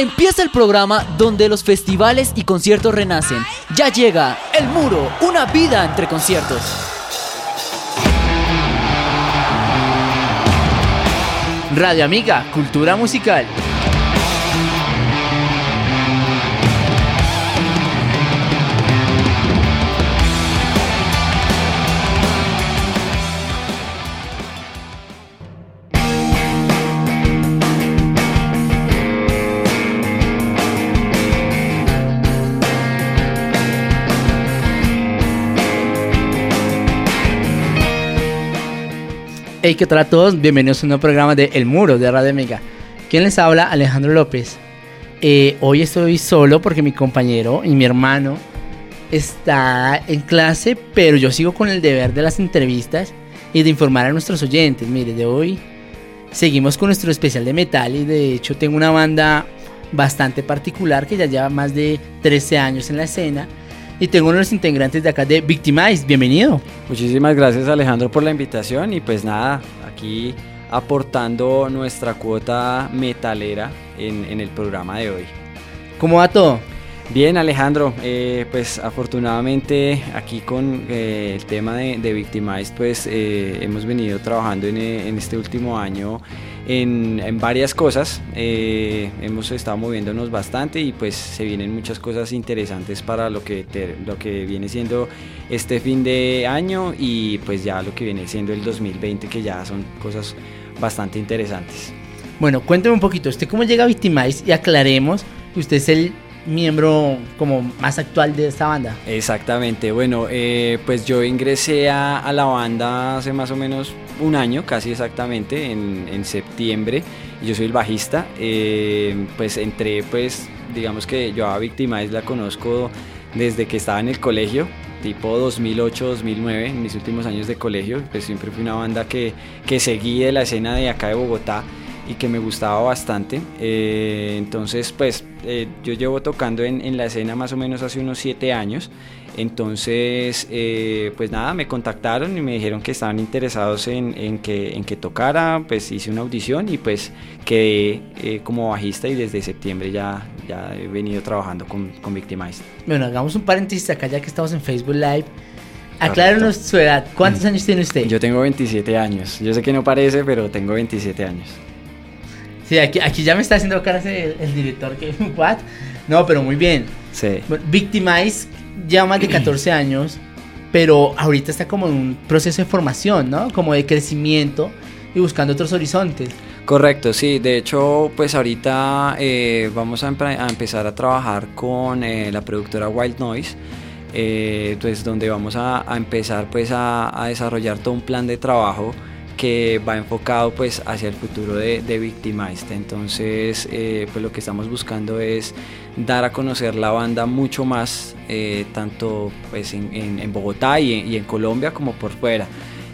Empieza el programa donde los festivales y conciertos renacen. Ya llega El Muro, una vida entre conciertos. Radio Amiga, Cultura Musical. Hey, ¿qué tal a todos? Bienvenidos a un nuevo programa de El Muro de Radio Amiga. ¿Quién les habla? Alejandro López. Eh, hoy estoy solo porque mi compañero y mi hermano está en clase, pero yo sigo con el deber de las entrevistas y de informar a nuestros oyentes. Mire, de hoy seguimos con nuestro especial de metal y de hecho tengo una banda bastante particular que ya lleva más de 13 años en la escena y tengo uno de los integrantes de acá de Victimize. Bienvenido. Muchísimas gracias Alejandro por la invitación y pues nada, aquí aportando nuestra cuota metalera en, el programa de hoy. ¿Cómo va todo? Bien Alejandro, eh, pues afortunadamente aquí con eh, el tema de, de Victimize pues eh, hemos venido trabajando en, este último año en, varias cosas. Hemos estado moviéndonos bastante y pues se vienen muchas cosas interesantes para lo que, lo que viene siendo este fin de año y pues ya lo que viene siendo el 2020 que ya son cosas bastante interesantes. Bueno, cuénteme un poquito, ¿usted cómo llega a Victimize? Y aclaremos usted es el miembro como más actual de esta banda. Exactamente, bueno, eh, pues yo ingresé a, la banda hace más o menos un año, casi exactamente, en, septiembre. Yo soy el bajista, eh, pues entré, pues digamos que yo a Victimize la conozco desde que estaba en el colegio, tipo 2008-2009, en mis últimos años de colegio, pues siempre fui una banda que, que seguí de la escena de acá de Bogotá y que me gustaba bastante. Eh, entonces, pues eh, yo llevo tocando en, en, la escena más o menos hace unos siete años. Entonces, eh, pues nada, me contactaron y me dijeron que estaban interesados en, en, que, en que tocara, pues hice una audición y pues quedé como bajista y desde septiembre ya, ya he venido trabajando con, con Victimize. Bueno, hagamos un paréntesis acá ya que estamos en Facebook Live. Aclárenos su edad. ¿Cuántos años tiene usted? Yo tengo 27 años. Yo sé que no parece, pero tengo 27 años. Sí, aquí, aquí ya me está haciendo caras el, el director que what? No, pero muy bien. Sí. Victimize ya más de 14 años, pero ahorita está como en un proceso de formación, ¿no? Como de crecimiento y buscando otros horizontes. Correcto, sí. De hecho, pues ahorita eh, vamos a, empezar a trabajar con eh, la productora Wild Noise. Eh, pues donde vamos a, empezar pues a, a desarrollar todo un plan de trabajo que va enfocado pues hacia el futuro de, de Victimized. Entonces eh, pues lo que estamos buscando es dar a conocer la banda mucho más, eh, tanto pues en, en, Bogotá y en, y en, Colombia como por fuera.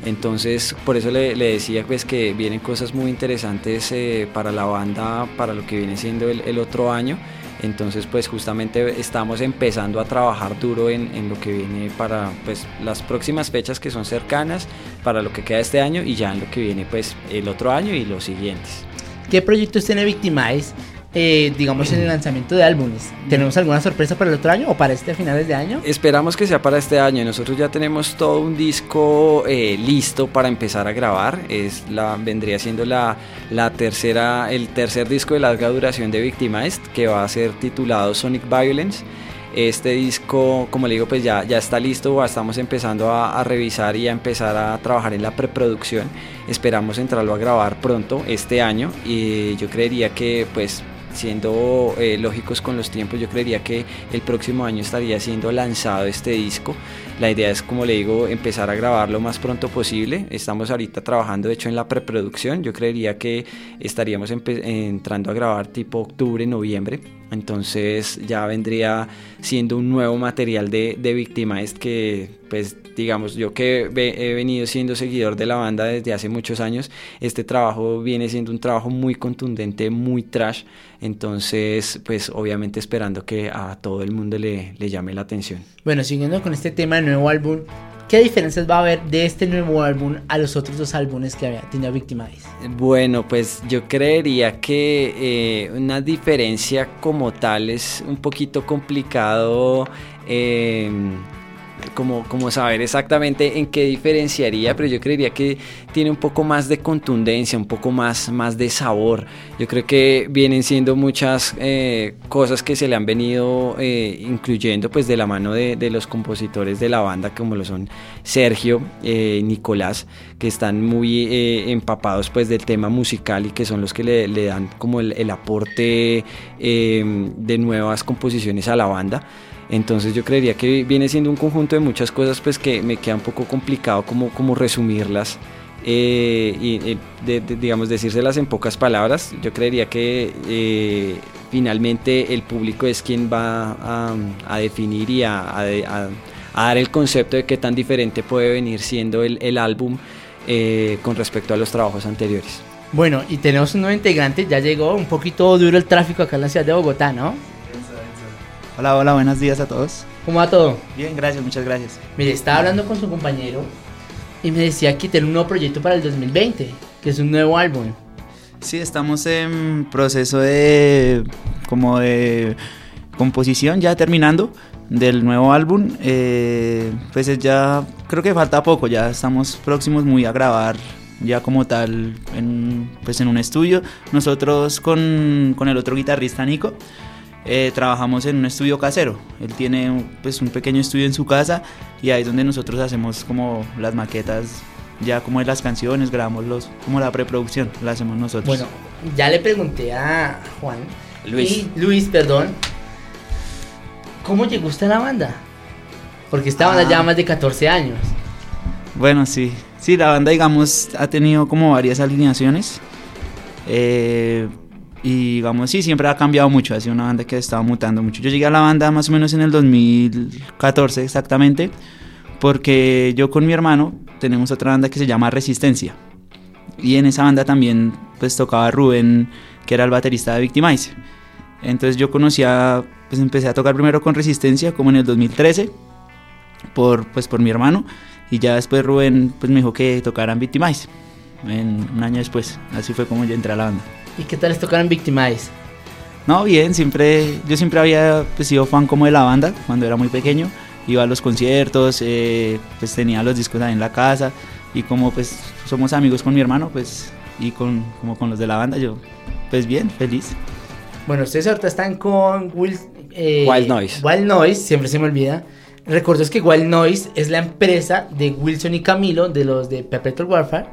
Entonces por eso le, le decía pues que vienen cosas muy interesantes eh, para la banda, para lo que viene siendo el, el otro año. Entonces, pues justamente estamos empezando a trabajar duro en, lo que viene para pues, las próximas fechas que son cercanas, para lo que queda este año y ya en lo que viene pues el otro año y los siguientes. ¿Qué proyectos tiene Victimize eh, digamos, en el lanzamiento de álbumes. ¿Tenemos alguna sorpresa para el otro año o para este finales de año? Esperamos que sea para este año. Nosotros ya tenemos todo un disco eh, listo para empezar a grabar. Es la, vendría siendo la, la tercera, el tercer disco de larga duración de Victimized, que va a ser titulado Sonic Violence. Este disco, como le digo, pues ya, ya está listo, estamos empezando a, a, revisar y a empezar a trabajar en la preproducción. Esperamos entrarlo a grabar pronto este año y yo creería que pues siendo eh, lógicos con los tiempos, yo creería que el próximo año estaría siendo lanzado este disco. La idea es, como le digo, empezar a grabar lo más pronto posible. Estamos ahorita trabajando, de hecho, en la preproducción. Yo creería que estaríamos entrando a grabar tipo octubre, noviembre. Entonces ya vendría siendo un nuevo material de, de Victimized que, pues, digamos, yo que he venido siendo seguidor de la banda desde hace muchos años, este trabajo viene siendo un trabajo muy contundente, muy trash. Entonces, pues, obviamente esperando que a todo el mundo le, le llame la atención. Bueno, siguiendo con este tema del nuevo álbum, ¿Qué diferencias va a haber de este nuevo álbum a los otros dos álbumes que había tenido Victimize? Bueno, pues yo creería que eh, una diferencia como tal es un poquito complicado. Eh, como, como saber exactamente en qué diferenciaría, pero yo creería que tiene un poco más de contundencia, un poco más, más de sabor. Yo creo que vienen siendo muchas eh, cosas que se le han venido eh, incluyendo pues de la mano de, de, los compositores de la banda, como lo son Sergio, eh, Nicolás, que están muy eh, empapados pues del tema musical y que son los que le, dan como el, aporte de nuevas composiciones a la banda. Entonces yo creería que viene siendo un conjunto de muchas cosas pues que me queda un poco complicado como, como resumirlas eh, y eh, de, de, digamos decírselas en pocas palabras. Yo creería que eh, finalmente el público es quien va a, a definir y a, a, a, dar el concepto de qué tan diferente puede venir siendo el, el álbum eh, con respecto a los trabajos anteriores. Bueno, y tenemos un nuevo integrante, ya llegó un poquito duro el tráfico acá en la ciudad de Bogotá, ¿no? Hola, hola, buenos días a todos. ¿Cómo va todo? Bien, gracias, muchas gracias. Mire, estaba hablando con su compañero y me decía que tiene un nuevo proyecto para el 2020, que es un nuevo álbum. Sí, estamos en proceso de como de composición, ya terminando del nuevo álbum. Eh, pues ya creo que falta poco, ya estamos próximos muy a grabar ya como tal en, pues en un estudio. Nosotros con, con el otro guitarrista Nico. Eh, trabajamos en un estudio casero. Él tiene pues un pequeño estudio en su casa y ahí es donde nosotros hacemos como las maquetas ya como de las canciones, grabamos los como la preproducción, la hacemos nosotros. Bueno, ya le pregunté a Juan Luis, y Luis, perdón, ¿cómo llegó usted a la banda? Porque esta banda Ah. lleva más de 14 años. Bueno, sí, sí, la banda digamos ha tenido como varias alineaciones. Eh, y digamos, sí, siempre ha cambiado mucho, ha sido una banda que ha estado mutando mucho. Yo llegué a la banda más o menos en el 2014 exactamente, porque yo con mi hermano tenemos otra banda que se llama Resistencia. Y en esa banda también pues tocaba Rubén, que era el baterista de Victimize. Entonces yo conocía, pues empecé a tocar primero con Resistencia como en el 2013, por, pues por mi hermano. Y ya después Rubén pues me dijo que tocaran Victimize, en, un año después. Así fue como yo entré a la banda. ¿Y qué tal les tocaron Victimize? No, bien, siempre, yo siempre había pues, sido fan como de la banda cuando era muy pequeño. Iba a los conciertos, eh, pues tenía los discos ahí en la casa. Y como pues somos amigos con mi hermano, pues, y con, como con los de la banda, yo, pues bien, feliz. Bueno, ustedes ahorita están con Will, eh, Wild Noise. Wild Noise, siempre se me olvida. Recuerdo es que Wild Noise es la empresa de Wilson y Camilo, de los de Perpetual Warfare.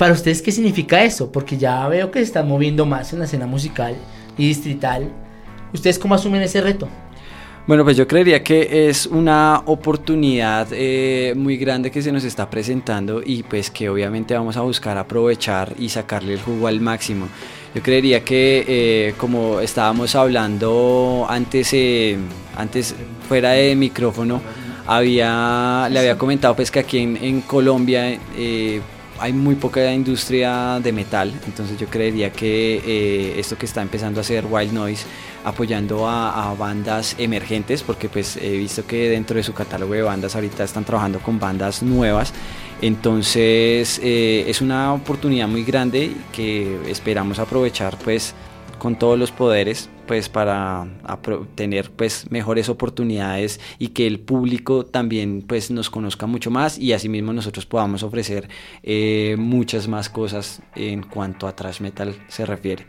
Para ustedes, ¿qué significa eso? Porque ya veo que se están moviendo más en la escena musical y distrital. ¿Ustedes cómo asumen ese reto? Bueno, pues yo creería que es una oportunidad eh, muy grande que se nos está presentando y pues que obviamente vamos a buscar aprovechar y sacarle el jugo al máximo. Yo creería que eh, como estábamos hablando antes, eh, antes fuera de micrófono, había, le había comentado pues que aquí en, Colombia eh, hay muy poca industria de metal, entonces yo creería que eh, esto que está empezando a hacer Wild Noise, apoyando a, bandas emergentes, porque pues he visto que dentro de su catálogo de bandas ahorita están trabajando con bandas nuevas, entonces eh, es una oportunidad muy grande que esperamos aprovechar pues con todos los poderes pues para tener pues mejores oportunidades y que el público también pues nos conozca mucho más y asimismo nosotros podamos ofrecer eh, muchas más cosas en cuanto a thrash metal se refiere.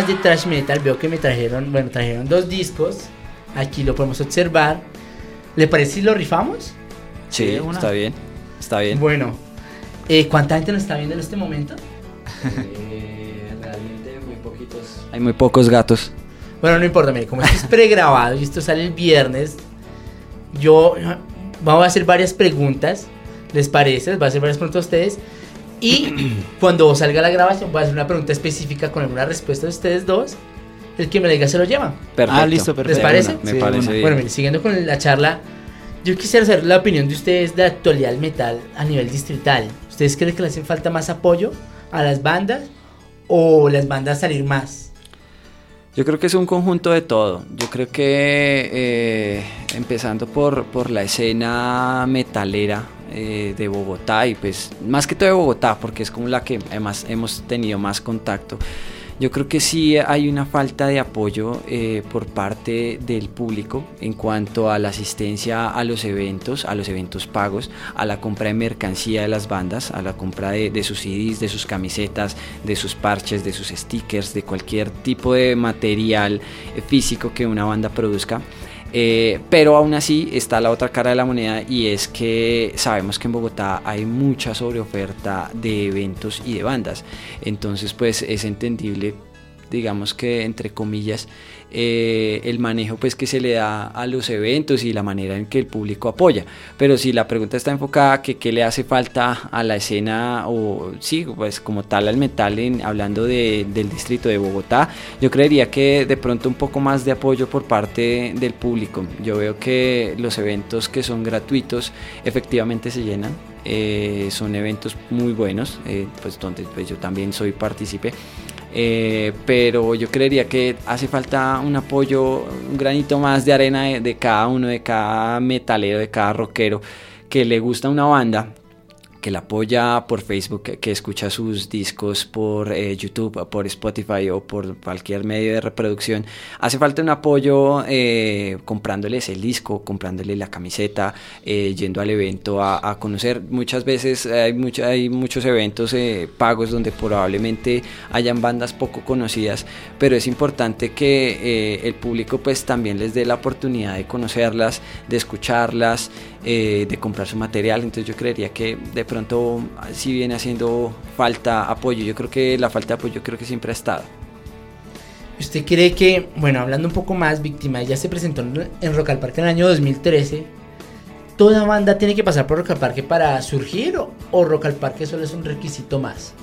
Más de thrash metal, veo que me trajeron, bueno, trajeron dos discos. Aquí lo podemos observar. ¿Le parece si lo rifamos? Sí, Sí, una. está bien. Está bien. Bueno, eh, ¿cuánta gente nos está viendo en este momento? Eh, realmente muy poquitos. Hay muy pocos gatos. Bueno, no importa, mire, como esto es pregrabado y esto sale el viernes, yo vamos a hacer varias preguntas. ¿Les parece? Les voy a hacer varias preguntas a ustedes. Y cuando salga la grabación, voy a hacer una pregunta específica con alguna respuesta de ustedes dos. El que me la diga se lo lleva. Perfecto. Ah, listo, perfecto. ¿Les parece? Me Sí, parece bien. Bueno, mire, siguiendo con la charla, yo quisiera saber la opinión de ustedes de la actualidad del metal a nivel distrital. ¿Ustedes creen que le hacen falta más apoyo a las bandas o las bandas salir más? Yo creo que es un conjunto de todo. Yo creo que eh, empezando por, por la escena metalera eh, de Bogotá y pues más que todo de Bogotá porque es como la que además hemos tenido más contacto. Yo creo que sí hay una falta de apoyo eh, por parte del público en cuanto a la asistencia a los eventos, a los eventos pagos, a la compra de mercancía de las bandas, a la compra de, de sus CDs, de sus camisetas, de sus parches, de sus stickers, de cualquier tipo de material eh, físico que una banda produzca. Eh, pero aún así está la otra cara de la moneda y es que sabemos que en Bogotá hay mucha sobreoferta de eventos y de bandas. Entonces pues es entendible, digamos que entre comillas, eh, el manejo pues que se le da a los eventos y la manera en que el público apoya. Pero si la pregunta está enfocada que qué le hace falta a la escena o sí, pues como tal al metal en, hablando de- del distrito de Bogotá, yo creería que de pronto un poco más de apoyo por parte del público. Yo veo que los eventos que son gratuitos efectivamente se llenan. eh, son eventos muy buenos, eh, pues donde pues yo también soy partícipe. Eh, pero yo creería que hace falta un apoyo, un granito más de arena de, de cada uno, de cada metalero, de cada rockero que le gusta una banda, que la apoya por Facebook, que- escucha sus discos por eh, YouTube, por Spotify o por cualquier medio de reproducción. Hace falta un apoyo eh, comprándoles el disco, comprándole la camiseta, eh, yendo al evento a, a conocer. Muchas veces hay, hay muchos eventos pagos donde probablemente hayan bandas poco conocidas, pero es importante que el público pues también les dé la oportunidad de conocerlas, de escucharlas, eh, de comprar su material. Entonces yo creería que de pronto si viene haciendo falta apoyo, yo creo que la falta de apoyo creo que siempre ha estado. ¿Usted cree que, bueno, hablando un poco más, Víctima ya se presentó en Rock al Parque en el año 2013? ¿Toda banda tiene que pasar por Rock al Parque para surgir o, o Rock al Parque solo es un requisito más?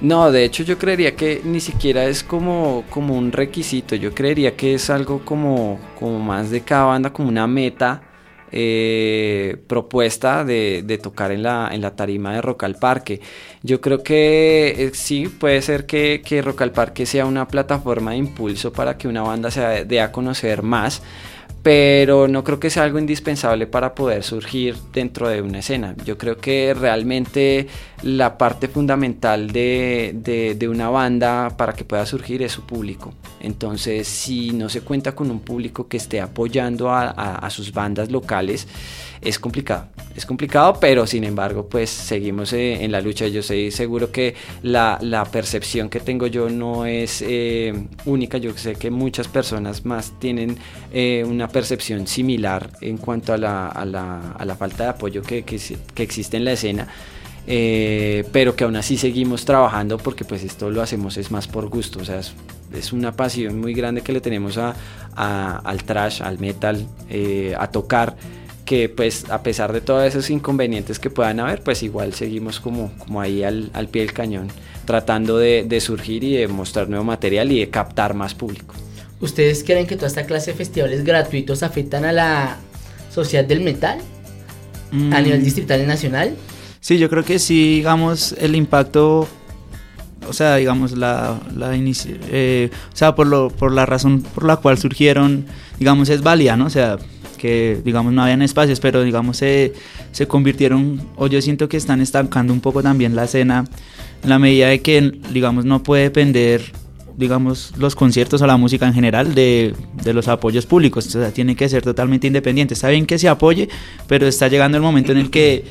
No, de hecho yo creería que ni siquiera es como, como un requisito, yo creería que es algo como, como más de cada banda, como una meta eh, propuesta de, tocar en la, en la tarima de Rock al Parque. Yo creo que eh, sí, puede ser que, que al Parque sea una plataforma de impulso para que una banda se dé a conocer más pero no creo que sea algo indispensable para poder surgir dentro de una escena. Yo creo que realmente la parte fundamental de, de, una banda para que pueda surgir es su público. Entonces, si no se cuenta con un público que esté apoyando a, a sus bandas locales, es complicado. Es complicado, pero sin embargo, pues seguimos eh, en la lucha. Yo estoy seguro que la, la percepción que tengo yo no es eh, única. Yo sé que muchas personas más tienen eh, una percepción similar en cuanto a la, a la, a la falta de apoyo que, que, que, existe en la escena. pero que aún así seguimos trabajando porque pues esto lo hacemos es más por gusto, o sea, es una pasión muy grande que le tenemos a, a, al trash, al metal, a tocar que pues a pesar de todos esos inconvenientes que puedan haber, pues igual seguimos como, como ahí al, al pie del cañón, tratando de, de, surgir y de mostrar nuevo material y de captar más público. ¿Ustedes creen que toda esta clase de festivales gratuitos afectan a la sociedad del metal mm. a nivel distrital y nacional? Sí, yo creo que sí, digamos, el impacto o sea, digamos, la, la eh, o sea, por, lo, por la razón por la cual surgieron, digamos, es válida, ¿no? O sea, que digamos no habían espacios, pero digamos se, se convirtieron, o yo siento que están estancando un poco también la escena, en la medida de que digamos no puede depender digamos los conciertos o la música en general de, de los apoyos públicos, o sea, tiene que ser totalmente independiente, está bien que se apoye, pero está llegando el momento en el que,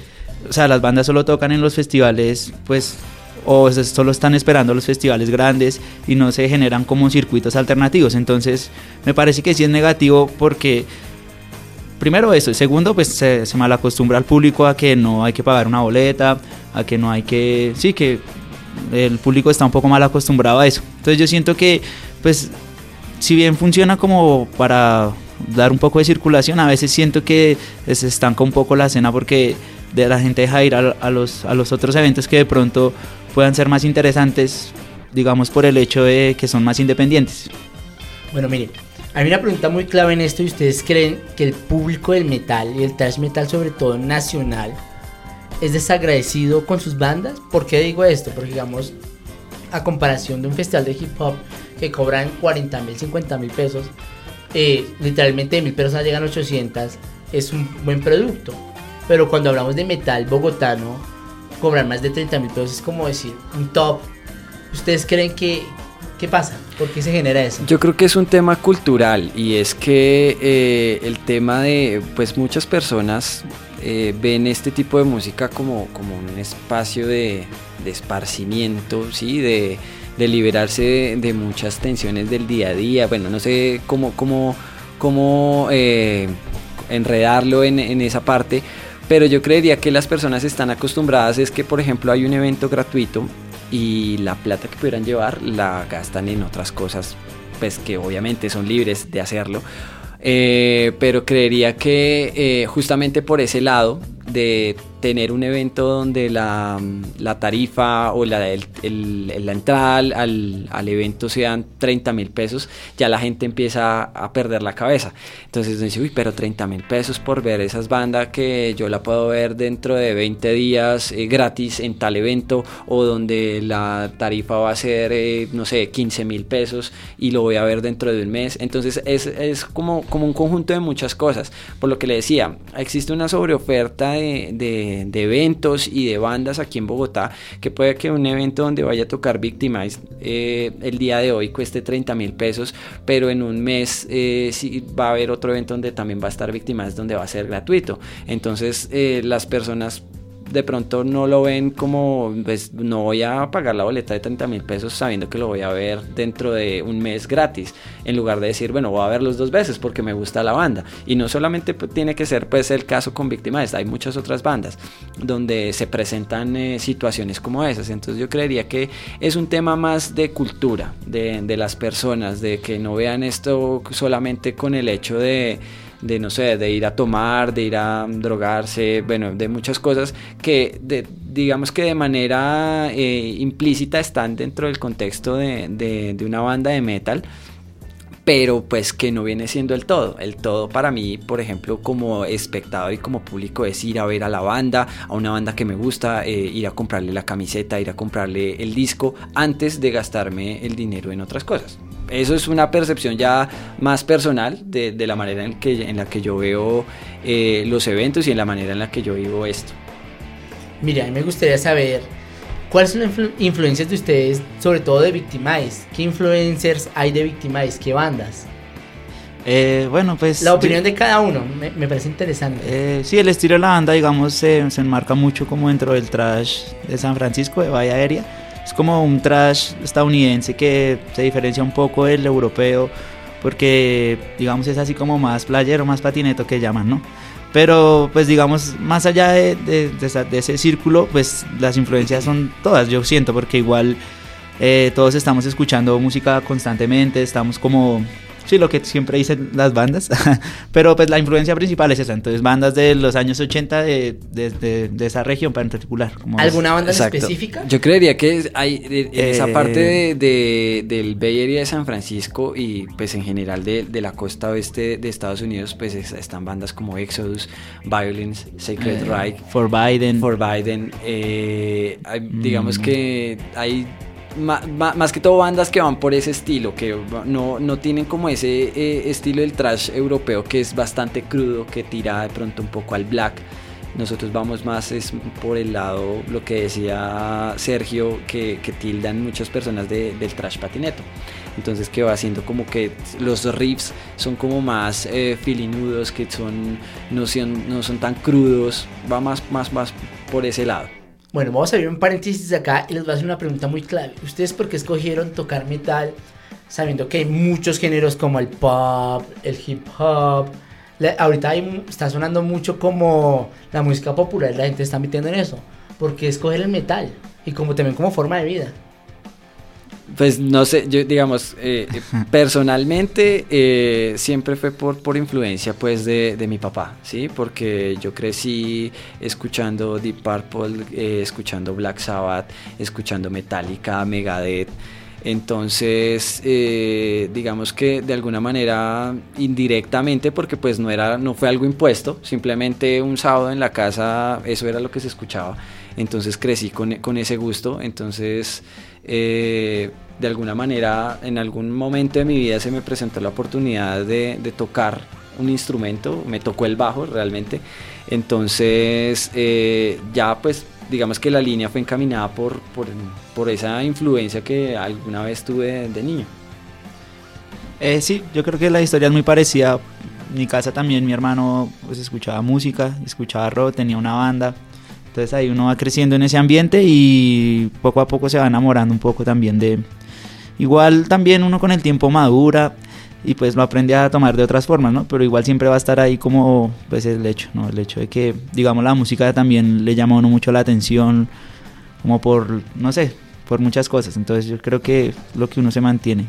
o sea, las bandas solo tocan en los festivales, pues o solo están esperando los festivales grandes y no se generan como circuitos alternativos. Entonces, me parece que sí es negativo porque primero eso, y segundo, pues se, se malacostumbra al público a que no hay que pagar una boleta, a que no hay que, sí, que el público está un poco mal acostumbrado a eso. Entonces yo siento que, pues, si bien funciona como para dar un poco de circulación, a veces siento que se estanca un poco la escena porque de la gente deja ir a, los, a los otros eventos que de pronto puedan ser más interesantes, digamos, por el hecho de que son más independientes. Bueno, miren, hay una pregunta muy clave en esto y ustedes creen que el público del metal y el thrash metal sobre todo nacional es desagradecido con sus bandas. ¿Por qué digo esto? Porque digamos, a comparación de un festival de hip hop que cobran 40 mil, 50 mil pesos, eh, literalmente de mil personas llegan 800, es un buen producto. Pero cuando hablamos de metal bogotano, cobrar más de 30 mil pesos es como decir un top. ¿Ustedes creen que, ¿Qué pasa? ¿Por qué se genera eso? Yo creo que es un tema cultural y es que eh, el tema de, pues muchas personas eh, ven este tipo de música como, como un espacio de, de esparcimiento, ¿sí? De, de liberarse de, muchas tensiones del día a día. Bueno, no sé cómo, cómo, cómo eh, enredarlo en, en esa parte, pero yo creería que las personas están acostumbradas es que, por ejemplo, hay un evento gratuito y la plata que pudieran llevar la gastan en otras cosas, pues que obviamente son libres de hacerlo. Eh, pero creería que eh, justamente por ese lado de tener un evento donde la, la tarifa o la, la entrada al, al, evento sean 30 mil pesos, ya la gente empieza a perder la cabeza. Entonces dice, uy, pero 30 mil pesos por ver esas bandas que yo la puedo ver dentro de 20 días eh, gratis en tal evento o donde la tarifa va a ser, eh, no sé, 15 mil pesos y lo voy a ver dentro de un mes. Entonces es, es como, como un conjunto de muchas cosas. Por lo que le decía, existe una sobreoferta de, de eventos y de bandas aquí en Bogotá, que puede que un evento donde vaya a tocar Victimize eh, el día de hoy cueste 30 mil pesos, pero en un mes eh, sí va a haber otro evento donde también va a estar Victimize donde va a ser gratuito. Entonces eh, las personas de pronto no lo ven como, pues no voy a pagar la boleta de 30 mil pesos sabiendo que lo voy a ver dentro de un mes gratis, en lugar de decir, bueno, voy a verlos dos veces porque me gusta la banda. Y no solamente tiene que ser pues el caso con Víctimas, hay muchas otras bandas donde se presentan eh, situaciones como esas. Entonces yo creería que es un tema más de cultura, de, de las personas, de que no vean esto solamente con el hecho de de no sé, de ir a tomar, de ir a drogarse, bueno, de muchas cosas que de, digamos que de manera eh, implícita están dentro del contexto de, de, una banda de metal pero pues que no viene siendo el todo. El todo para mí, por ejemplo, como espectador y como público es ir a ver a la banda, a una banda que me gusta, eh, ir a comprarle la camiseta, ir a comprarle el disco, antes de gastarme el dinero en otras cosas eso es una percepción ya más personal de, la manera en, que, en la que yo veo eh, los eventos y en la manera en la que yo vivo esto. Mira, a mí me gustaría saber cuáles son las influencias de ustedes, sobre todo de Victimize. ¿Qué influencers hay de Victimize? ¿Qué bandas? Eh, bueno, pues... La opinión de cada uno, me, parece interesante. Eh, sí, el estilo de la banda, digamos, se enmarca mucho como dentro del trash de San Francisco, de Bahía Aérea es como un trash estadounidense que se diferencia un poco del europeo porque digamos es así como más playero, más patineto que llaman, ¿no? Pero pues digamos, más allá de, de, ese círculo, pues las influencias son todas, yo siento, porque igual eh, todos estamos escuchando música constantemente, estamos como Sí, lo que siempre dicen las bandas. Pero pues la influencia principal es esa. Entonces, bandas de los años 80 de, de, esa región en particular. ¿Alguna banda específica? Yo creería que hay en esa eh, parte de, del Bay Area de San Francisco y pues en general de, la costa oeste de Estados Unidos, pues están bandas como Exodus, Violence, Sacred eh, Reich. For Biden. For Biden. Eh, digamos mm. que hay más, que todo bandas que van por ese estilo, que no, no tienen como ese eh, estilo del trash europeo que es bastante crudo, que tira de pronto un poco al black. Nosotros vamos más es por el lado, lo que decía Sergio, que, que tildan muchas personas del trash patineto. Entonces que va haciendo como que los riffs son como más eh, filinudos, que son no, son no son tan crudos, va más, más, más por ese lado. Bueno, vamos a abrir un paréntesis acá y les voy a hacer una pregunta muy clave. ¿Ustedes por qué escogieron tocar metal sabiendo que hay muchos géneros como el pop, el hip hop? ahorita está sonando mucho como la música popular, la gente está metiendo en eso. ¿Por qué escoger el metal? Y como también como forma de vida. Pues no sé, yo digamos, eh, personalmente eh, siempre fue por, por influencia pues de, de, mi papá, ¿sí? Porque yo crecí escuchando Deep Purple, eh, escuchando Black Sabbath, escuchando Metallica, Megadeth. Entonces, digamos que de alguna manera indirectamente, porque pues no era, no fue algo impuesto, simplemente un sábado en la casa eso era lo que se escuchaba. Entonces crecí con, con ese gusto. Entonces eh, de alguna manera en algún momento de mi vida se me presentó la oportunidad de, tocar un instrumento, me tocó el bajo realmente, entonces eh, ya pues digamos que la línea fue encaminada por, por, esa influencia que alguna vez tuve de, niño. Eh, sí, yo creo que la historia es muy parecida. En mi casa también mi hermano pues escuchaba música, escuchaba rock, tenía una banda. Entonces ahí uno va creciendo en ese ambiente y poco a poco se va enamorando un poco también de... Igual también uno con el tiempo madura y pues lo aprende a tomar de otras formas, ¿no? Pero igual siempre va a estar ahí como pues el hecho, ¿no? El hecho de que, digamos, la música también le llama a uno mucho la atención, como por, no sé, por muchas cosas. Entonces yo creo que lo que uno se mantiene.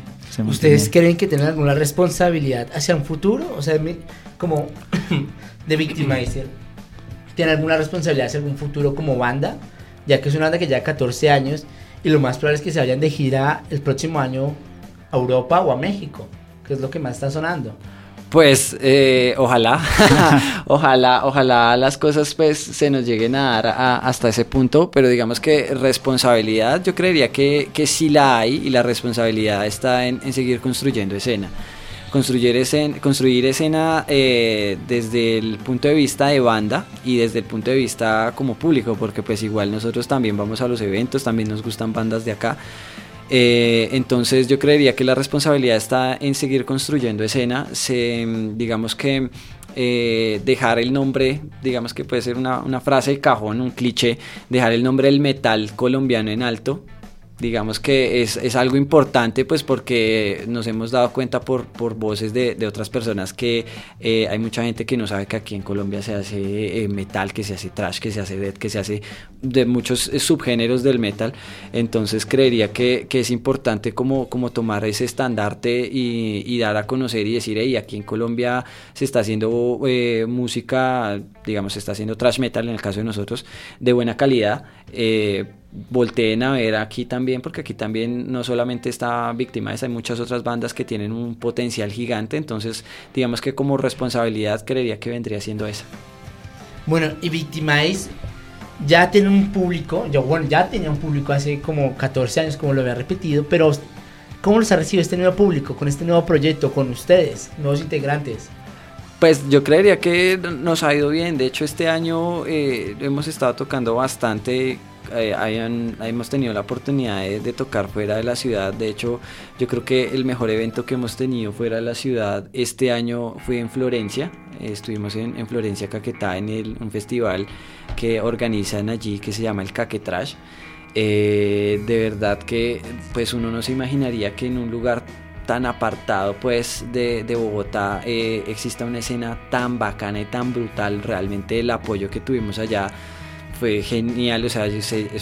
¿Ustedes creen que tienen alguna responsabilidad hacia un futuro? O sea, como de victimizer tiene alguna responsabilidad hacia algún futuro como banda, ya que es una banda que lleva 14 años y lo más probable es que se vayan de gira el próximo año a Europa o a México, que es lo que más está sonando. Pues eh, ojalá, ojalá, ojalá las cosas pues se nos lleguen a dar hasta ese punto, pero digamos que responsabilidad yo creería que, que sí la hay y la responsabilidad está en seguir construyendo escena construir, escena, construir escena eh, desde el punto de vista de banda y desde el punto de vista como público, porque pues igual nosotros también vamos a los eventos, también nos gustan bandas de acá. Eh, entonces yo creería que la responsabilidad está en seguir construyendo escena, se, digamos que eh, dejar el nombre, digamos que puede ser una, una frase de cajón, un cliché, dejar el nombre del metal colombiano en alto digamos que es, es, algo importante pues porque nos hemos dado cuenta por, por voces de, de otras personas que eh, hay mucha gente que no sabe que aquí en Colombia se hace eh, metal, que se hace trash, que se hace death, que se hace de muchos eh, subgéneros del metal. Entonces creería que, que es importante como, como tomar ese estandarte y, y, dar a conocer y decir, hey, aquí en Colombia se está haciendo música, digamos, se está haciendo trash metal en el caso de nosotros, de buena calidad volteen a ver aquí también, porque aquí también no solamente está Victimize, hay muchas otras bandas que tienen un potencial gigante, entonces digamos que como responsabilidad creería que vendría siendo esa. Bueno, y Victimize ya tiene un público, yo bueno, ya tenía un público hace como 14 años, como lo había repetido, pero ¿cómo los ha recibido este nuevo público, con este nuevo proyecto, con ustedes, nuevos integrantes? Pues yo creería que nos ha ido bien. De hecho, este año eh, hemos estado tocando bastante. Eh, hayan, hemos tenido la oportunidad de, de, tocar fuera de la ciudad. De hecho, yo creo que el mejor evento que hemos tenido fuera de la ciudad este año fue en Florencia. Eh, estuvimos en, en, Florencia, Caquetá, en el, un festival que organizan allí que se llama el Caquetrash. Eh, de verdad que pues uno no se imaginaría que en un lugar tan apartado pues de, de Bogotá eh, exista una escena tan bacana y tan brutal realmente el apoyo que tuvimos allá fue genial o sea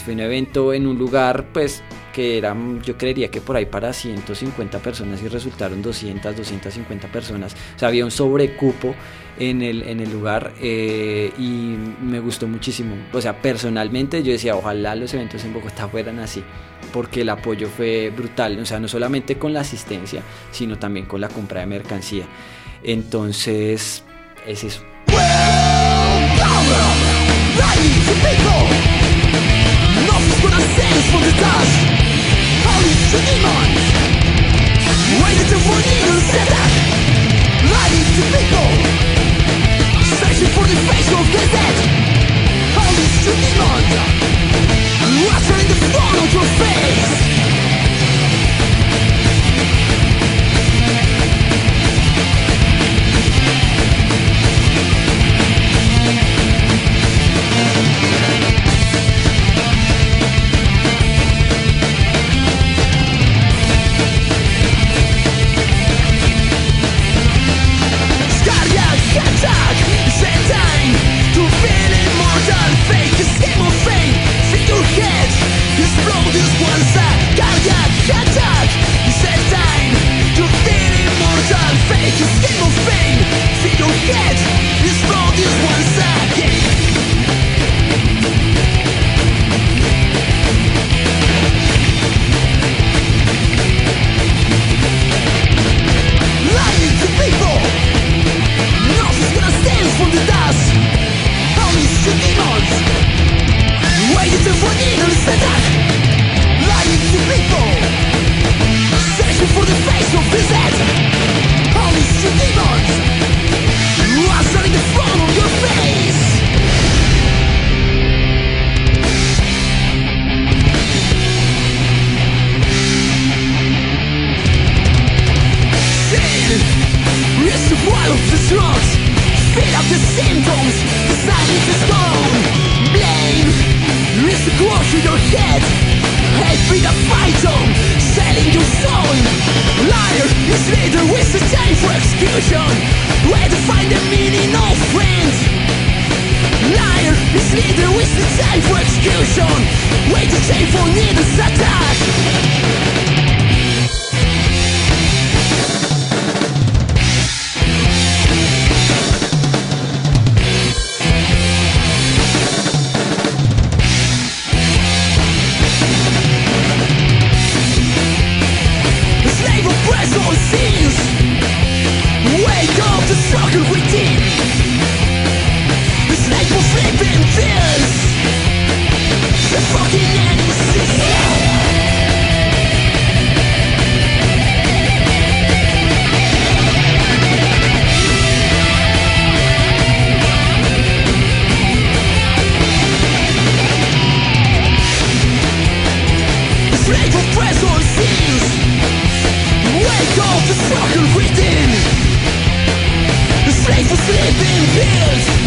fue un evento en un lugar pues que era yo creería que por ahí para 150 personas y resultaron 200 250 personas o sea había un sobrecupo en el, en el lugar eh, y me gustó muchísimo o sea personalmente yo decía ojalá los eventos en Bogotá fueran así porque el apoyo fue brutal, o sea, no solamente con la asistencia, sino también con la compra de mercancía. Entonces, es eso. from the Holy to demons Waiting to for needles attack to people Wake the struggle within sleeping pills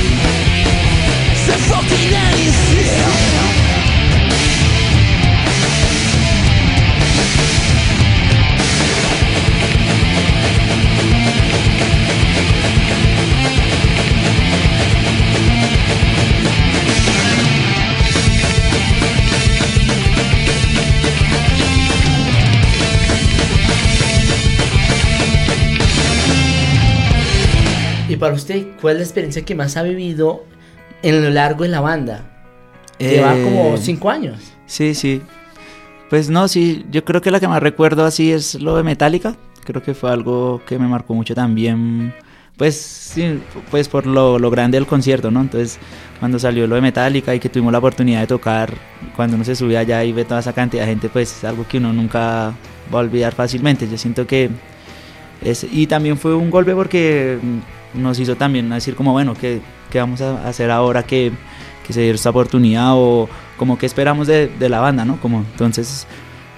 para usted, ¿cuál es la experiencia que más ha vivido en lo largo de la banda? Lleva Eh, como cinco años. Sí, sí. Pues no, sí, yo creo que la que más recuerdo así es lo de Metallica. Creo que fue algo que me marcó mucho también. Pues sí, pues por lo, lo grande del concierto, ¿no? Entonces, cuando salió lo de Metallica y que tuvimos la oportunidad de tocar, cuando uno se sube allá y ve toda esa cantidad de gente, pues es algo que uno nunca va a olvidar fácilmente. Yo siento que es, y también fue un golpe porque nos hizo también decir como, bueno, ¿qué, qué vamos a hacer ahora que, que se dio esta oportunidad o como que esperamos de, de la banda, ¿no? Como, entonces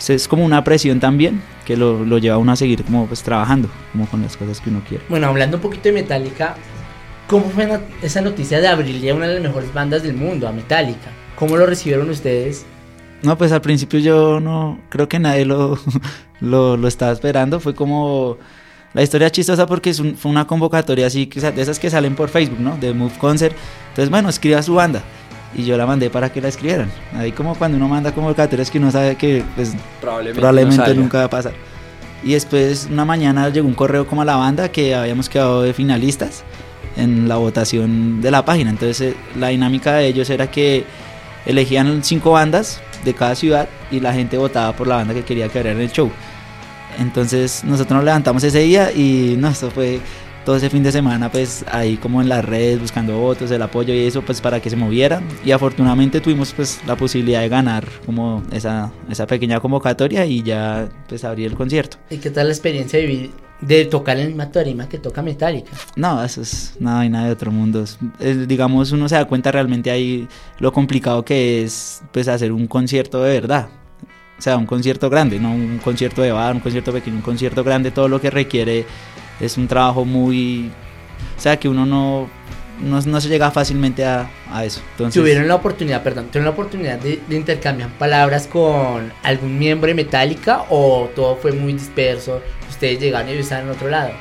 es- como una presión también que lo, lo lleva a uno a seguir como pues trabajando, como con las cosas que uno quiere. Bueno, hablando un poquito de Metallica, ¿cómo fue esa noticia de abrirle a una de las mejores bandas del mundo, a Metallica? ¿Cómo lo recibieron ustedes? No, pues al principio yo no creo que nadie lo, lo, lo estaba esperando. Fue como la historia es chistosa porque es un- fue una convocatoria así, de esas que salen por Facebook, ¿no? De Move Concert. Entonces, bueno, escriba su banda. Y yo la mandé para que la escribieran. Ahí como cuando uno manda convocatorias que uno sabe que pues, Probablemente, no probablemente salga. nunca va a pasar. Y después una mañana llegó un correo como a la banda que habíamos quedado de finalistas en la votación de la página. Entonces eh, la dinámica de ellos era que elegían cinco bandas de cada ciudad y la gente votaba por la banda que quería que abriera el show. Entonces nosotros nos levantamos ese día y no, esto fue todo ese fin de semana pues ahí como en las redes buscando votos, el apoyo y eso pues para que se moviera y afortunadamente tuvimos pues la posibilidad de ganar como esa, esa pequeña convocatoria y ya pues abrir el concierto. ¿Y qué tal la experiencia de vivir, de tocar en misma tarima que toca Metallica? No, eso es nada vaina de otro mundo. Es, digamos, uno se da cuenta realmente ahí lo complicado que es pues hacer un concierto de verdad. O sea, un concierto grande, no un concierto de bar, un concierto pequeño, un concierto grande, todo lo que requiere es un trabajo muy... O sea, que uno no, no, no se llega fácilmente a, a eso. Entonces, Tuvieron la oportunidad, perdón, tuvieron la oportunidad de, de intercambiar palabras con algún miembro de Metallica o todo fue muy disperso, ustedes llegaron y ellos estaban en otro lado.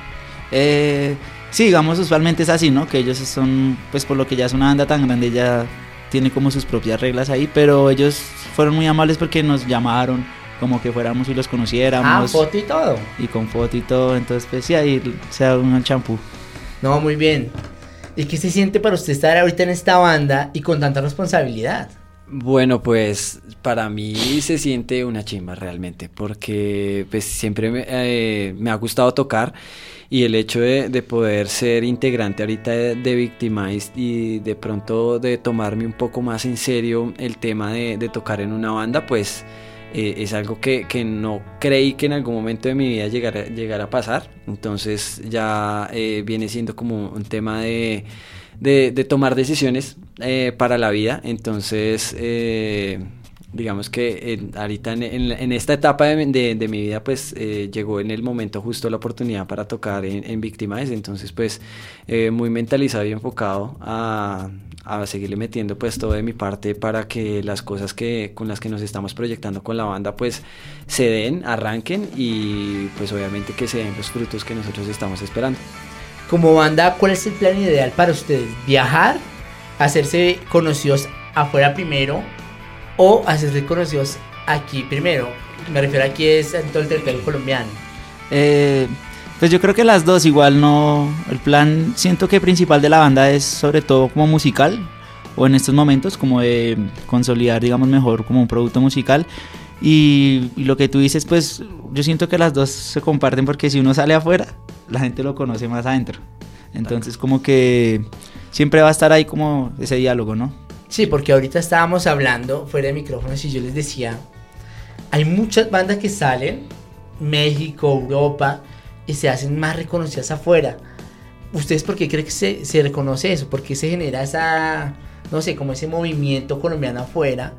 Eh, sí, digamos, usualmente es así, ¿no? Que ellos son, pues por lo que ya es una banda tan grande, ya tiene como sus propias reglas ahí, pero ellos fueron muy amables porque nos llamaron como que fuéramos y los Ah, conociéramos. foto y todo. y con foto y todo, entonces pues sí, ahí se da el champú. No, muy bien. ¿Y qué se siente para usted estar ahorita en esta banda y con tanta responsabilidad? Bueno, pues para mí se siente una chimba realmente, porque pues siempre me, eh, me ha gustado tocar y el hecho de, de poder ser integrante ahorita de, de y de pronto de tomarme un poco más en serio el tema de, de tocar en una banda, pues eh, es algo que, que no creí que en algún momento de mi vida llegara, llegara a pasar, entonces ya eh, viene siendo como un tema de de, de tomar decisiones eh, para la vida. Entonces, eh, digamos que ahorita en, en- en esta etapa de, de- de mi vida, pues eh, llegó en el momento justo la oportunidad para tocar en, en Victimize. Entonces, pues eh, muy mentalizado y enfocado a, a seguirle metiendo pues todo de mi parte para que las cosas que con las que nos estamos proyectando con la banda pues se den, arranquen y pues obviamente que se den los frutos que nosotros estamos esperando. Como banda, ¿cuál es el plan ideal para ustedes? ¿Viajar? ¿Hacerse conocidos afuera primero? ¿O hacerse conocidos aquí primero? Me refiero aquí es en todo el territorio colombiano. Eh, pues yo creo que las dos igual no, el plan siento que principal de la banda es sobre todo como musical o en estos momentos como de consolidar digamos mejor como un producto musical y, y lo que tú dices pues yo siento que las dos se comparten porque si uno sale afuera la gente lo conoce más adentro entonces como que siempre va a estar ahí como ese diálogo no Sí, porque ahorita estábamos hablando fuera de micrófonos y yo les decía, hay muchas bandas que salen, México, Europa, y se hacen más reconocidas afuera. ¿Ustedes por qué creen que se, se reconoce eso? ¿Por qué se genera esa, no sé, como ese movimiento colombiano afuera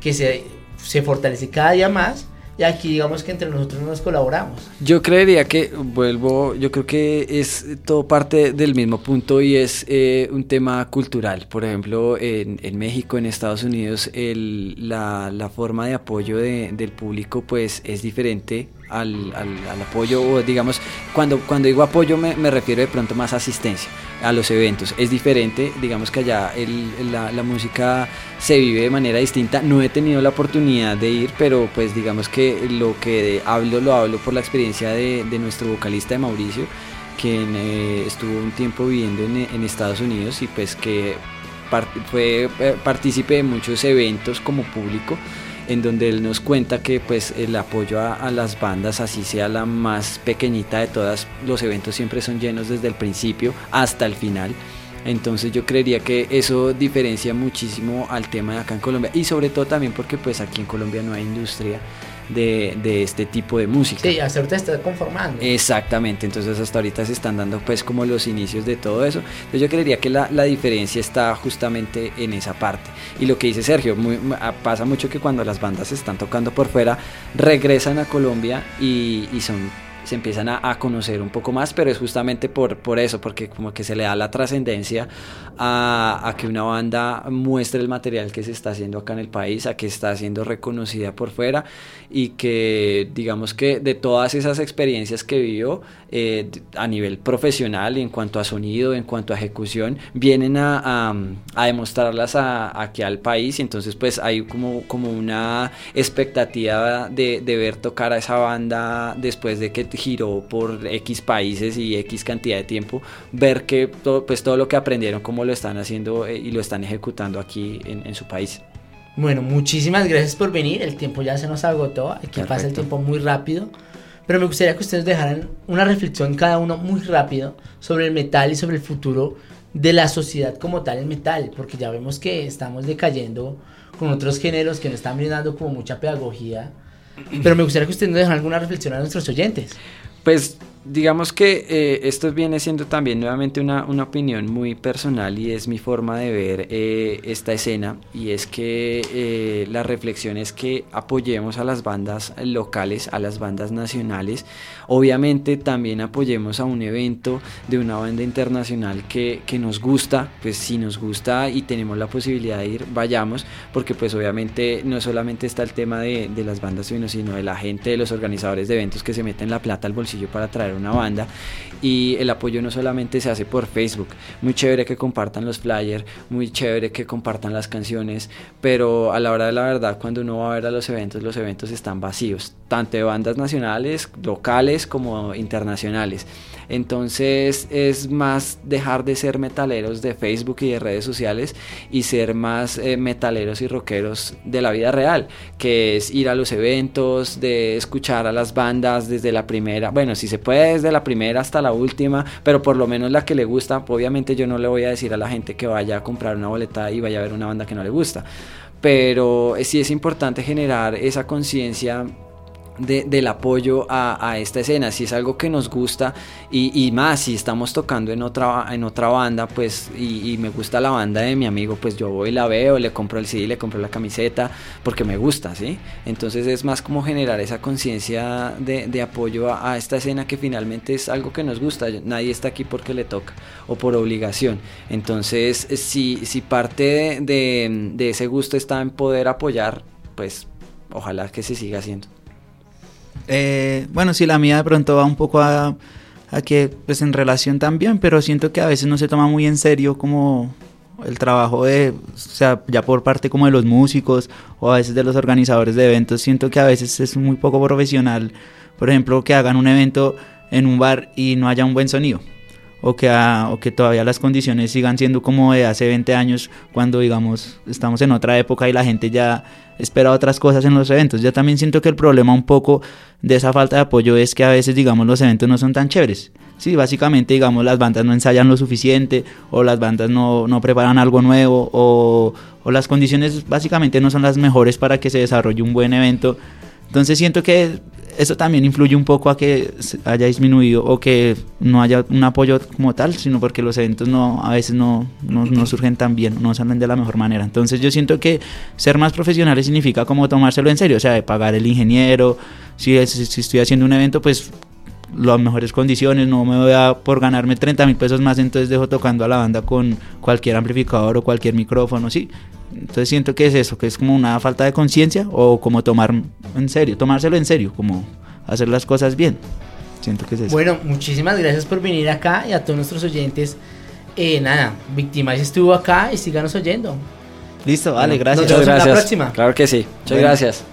que se, se fortalece cada día más? Y aquí digamos que entre nosotros nos colaboramos. Yo creería que, vuelvo, yo creo que es todo parte del mismo punto y es eh, un tema cultural. Por ejemplo, en, en México, en Estados Unidos, el, la, la forma de apoyo de- del público pues es diferente al, al- al apoyo, o digamos, cuando, cuando digo apoyo me, me refiero de pronto más asistencia a los eventos. Es diferente, digamos que allá el- la, la música se vive de manera distinta. No he tenido la oportunidad de ir, pero pues digamos que lo que hablo lo hablo por la experiencia de, de nuestro vocalista de Mauricio. quien eh, estuvo un tiempo viviendo en, en Estados Unidos y pues que par- fue eh, partícipe de muchos eventos como público en donde él nos cuenta que pues el apoyo a, las bandas, así sea la más pequeñita de todas, los eventos siempre son llenos desde el principio hasta el final. Entonces yo creería que eso diferencia muchísimo al tema de acá en Colombia y sobre todo también porque pues aquí en Colombia no hay industria de, de este tipo de música. Sí, hasta ahorita está conformando. Exactamente, entonces hasta ahorita se están dando pues como los inicios de todo eso. Entonces yo creería que la, la diferencia está justamente en esa parte. Y lo que dice Sergio, muy- pasa mucho que cuando las bandas están tocando por fuera, regresan a Colombia y, y son se empiezan a, a conocer un poco más, pero es justamente por, por eso, porque como que se le da la trascendencia a, a que una banda muestre el material que se está haciendo acá en el país, a que está siendo reconocida por fuera y que digamos que de todas esas experiencias que vivió eh, a nivel profesional y en cuanto a sonido, en cuanto a ejecución, vienen a, a- demostrarlas aquí al país. Y entonces pues hay como, como una expectativa de, de ver tocar a esa banda después de que giró por X países y X cantidad de tiempo, ver que todo, pues todo lo que aprendieron, cómo lo están haciendo eh, y lo están ejecutando aquí en, en su país. Bueno, muchísimas gracias por venir. El tiempo ya se nos agotó. Aquí pasa el Perfecto. tiempo muy rápido. Pero me gustaría que ustedes dejaran una reflexión cada uno muy rápido sobre el metal y sobre el futuro de la sociedad como tal el metal. Porque ya vemos que estamos decayendo con otros géneros que nos están brindando como mucha pedagogía. Pero me gustaría que ustedes nos dejaran alguna reflexión a nuestros oyentes. Pues digamos que eh, esto viene siendo también nuevamente una, una opinión muy personal y es mi forma de ver eh, esta escena y es que eh, la reflexión es que apoyemos a las bandas locales, a las bandas nacionales, obviamente también apoyemos a un evento de una banda internacional que, que nos gusta, pues si nos gusta y tenemos la posibilidad de ir, vayamos, porque pues obviamente no solamente está el tema de, de las bandas, sino, sino de la gente, de los organizadores de eventos que se meten la plata al bolsillo para traer una banda y el apoyo no solamente se hace por Facebook, muy chévere que compartan los flyers, muy chévere que compartan las canciones, pero a la hora de la verdad cuando uno va a ver a los eventos, los eventos están vacíos, tanto de bandas nacionales, locales como internacionales. Entonces es más dejar de ser metaleros de Facebook y de redes sociales y ser más eh, metaleros y rockeros de la vida real, que es ir a los eventos, de escuchar a las bandas desde la primera, bueno, si se puede desde la primera hasta la última, pero por lo menos la que le gusta, obviamente yo no le voy a decir a la gente que vaya a comprar una boleta y vaya a ver una banda que no le gusta, pero sí es importante generar esa conciencia de- del apoyo a, esta escena, si es algo que nos gusta y, más si estamos tocando en otra, en otra banda, pues y, me gusta la banda de mi amigo, pues yo voy la veo, le compro el CD, le compro la camiseta, porque me gusta, ¿sí? Entonces es más como generar esa conciencia de, apoyo a, esta escena que finalmente es algo que nos gusta, nadie está aquí porque le toca o por obligación, entonces si, si parte de ese gusto está en poder apoyar, pues ojalá que se siga haciendo. Eh, bueno, sí, la mía de pronto va un poco a, a que, pues en relación también, pero siento que a veces no se toma muy en serio como el trabajo de, o sea, ya por parte como de los músicos o a veces de los organizadores de eventos, siento que a veces es muy poco profesional, por ejemplo, que hagan un evento en un bar y no haya un buen sonido. O que, a- o que todavía las condiciones sigan siendo como de hace 20 años cuando digamos estamos en otra época y la gente ya espera otras cosas en los eventos. Yo también siento que el problema un poco de esa falta de apoyo es que a veces, digamos, los eventos no son tan chéveres. Sí, básicamente, digamos, las bandas no ensayan lo suficiente o las bandas no, no preparan algo nuevo o, o las condiciones básicamente no son las mejores para que se desarrolle un buen evento. Entonces siento que eso también influye un poco a que haya disminuido o que no haya un apoyo como tal, sino porque los eventos no a veces no, no, no surgen tan bien, no salen de la mejor manera. Entonces yo siento que ser más profesionales significa como tomárselo en serio, o sea, de pagar el ingeniero, si, si estoy haciendo un evento, pues las mejores condiciones, no me voy a por ganarme 30 mil pesos más, entonces dejo tocando a la banda con cualquier amplificador o cualquier micrófono, sí. Entonces siento que es eso, que es como una falta de conciencia o como tomar en serio, tomárselo en serio, como hacer las cosas bien. Siento que es eso. Bueno, muchísimas gracias por venir acá y a todos nuestros oyentes. Eh, nada, Victimais estuvo acá y síganos oyendo. Listo, vale, Bueno, gracias. nos vemos Muchas en la gracias. próxima. Claro que sí. Muchas Bueno. gracias.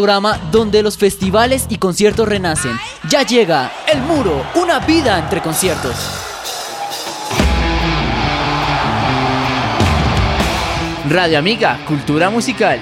Programa donde los festivales y conciertos renacen. Ya llega El Muro, una vida entre conciertos. Radio Amiga, Cultura Musical.